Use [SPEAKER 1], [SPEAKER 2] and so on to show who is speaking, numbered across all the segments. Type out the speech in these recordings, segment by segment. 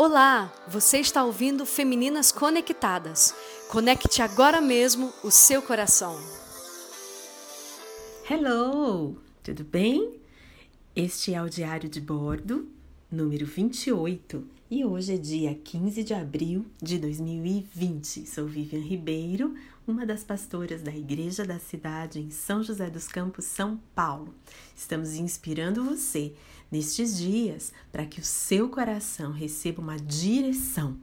[SPEAKER 1] Olá, você está ouvindo Femininas Conectadas. Conecte agora mesmo o seu coração.
[SPEAKER 2] Hello, tudo bem? Este é o Diário de Bordo, número 28, e hoje é dia 15 de abril de 2020. Sou Vivian Ribeiro, uma das pastoras da Igreja da Cidade em São José dos Campos, São Paulo. Estamos inspirando você nestes dias para que o seu coração receba uma direção.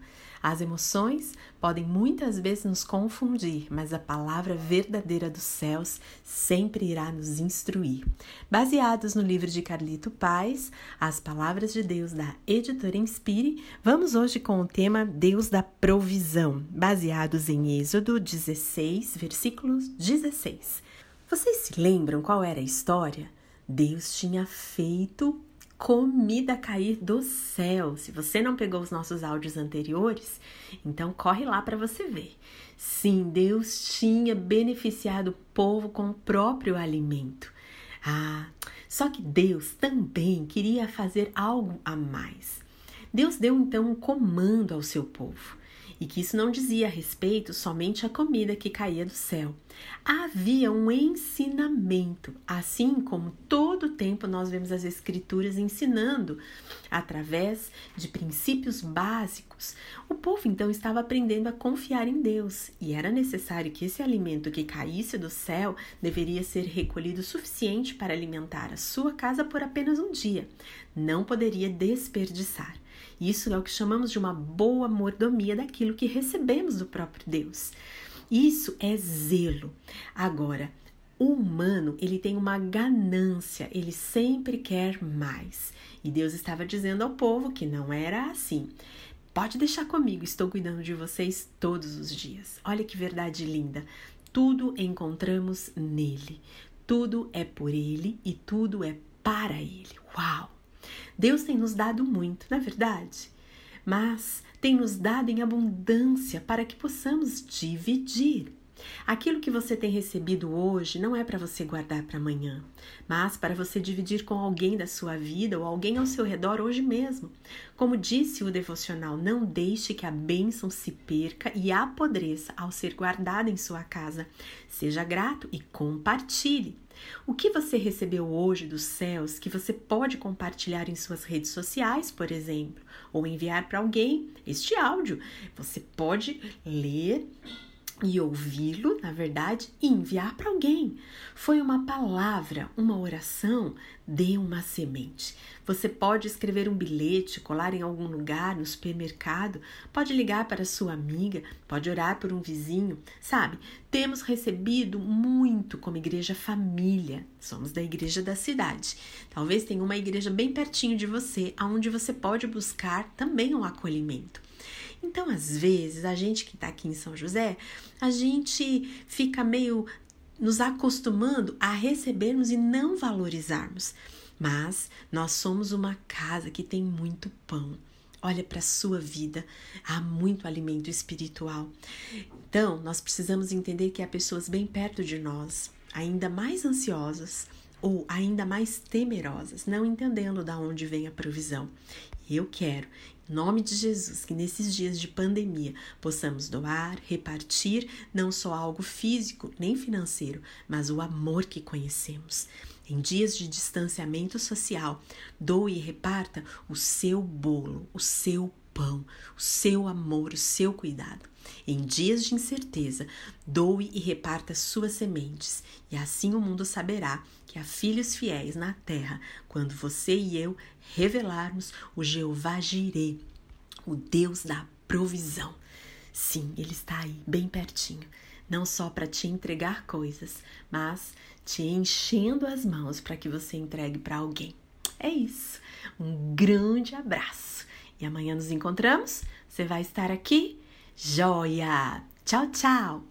[SPEAKER 2] As emoções podem muitas vezes nos confundir, mas a palavra verdadeira dos céus sempre irá nos instruir. Baseados no livro de Carlito Paz, As Palavras de Deus da Editora Inspire, vamos hoje com o tema Deus da Provisão, baseados em Êxodo 16, versículos 16. Vocês se lembram qual era a história? Deus tinha feito comida cair do céu. Se você não pegou os nossos áudios anteriores, então corre lá para você ver. Sim, Deus tinha beneficiado o povo com o próprio alimento. Ah, só que Deus também queria fazer algo a mais. Deus deu então um comando ao seu povo e que isso não dizia respeito somente à comida que caía do céu. Havia um ensinamento, assim como todo o tempo nós vemos as Escrituras ensinando através de princípios básicos. O povo então estava aprendendo a confiar em Deus e era necessário que esse alimento que caísse do céu deveria ser recolhido o suficiente para alimentar a sua casa por apenas um dia. Não poderia desperdiçar. Isso é o que chamamos de uma boa mordomia daquilo que recebemos do próprio Deus. Isso é zelo. Agora, o humano, ele tem uma ganância, ele sempre quer mais. E Deus estava dizendo ao povo que não era assim. Pode deixar comigo, estou cuidando de vocês todos os dias. Olha que verdade linda. Tudo encontramos nele. Tudo é por ele e tudo é para ele. Uau! Deus tem nos dado muito, não é verdade? Mas tem nos dado em abundância para que possamos dividir. Aquilo que você tem recebido hoje não é para você guardar para amanhã, mas para você dividir com alguém da sua vida ou alguém ao seu redor hoje mesmo. Como disse o devocional, não deixe que a bênção se perca e apodreça ao ser guardada em sua casa. Seja grato e compartilhe. O que você recebeu hoje dos céus que você pode compartilhar em suas redes sociais, por exemplo, ou enviar para alguém este áudio? Você pode ler e ouvi-lo, na verdade, e enviar para alguém. Foi uma palavra, uma oração, dê uma semente. Você pode escrever um bilhete, colar em algum lugar, no supermercado, pode ligar para sua amiga, pode orar por um vizinho. Sabe, temos recebido muito como igreja família. Somos da igreja da cidade. Talvez tenha uma igreja bem pertinho de você, aonde você pode buscar também um acolhimento. Então, às vezes, a gente que está aqui em São José, a gente fica meio nos acostumando a recebermos e não valorizarmos. Mas nós somos uma casa que tem muito pão. Olha para a sua vida, há muito alimento espiritual. Então, nós precisamos entender que há pessoas bem perto de nós, ainda mais ansiosas ou ainda mais temerosas, não entendendo de onde vem a provisão. Eu quero, em nome de Jesus, que nesses dias de pandemia possamos doar, repartir não só algo físico nem financeiro, mas o amor que conhecemos. Em dias de distanciamento social, doe e reparta o seu bolo, o seu pão, o seu amor, o seu cuidado. Em dias de incerteza, doe e reparta suas sementes, e assim o mundo saberá que há filhos fiéis na terra quando você e eu revelarmos o Jeová Jireh, o Deus da provisão. Sim, ele está aí, bem pertinho, não só para te entregar coisas, mas te enchendo as mãos para que você entregue para alguém. É isso. Um grande abraço. E amanhã nos encontramos. Você vai estar aqui Joia! Tchau, tchau!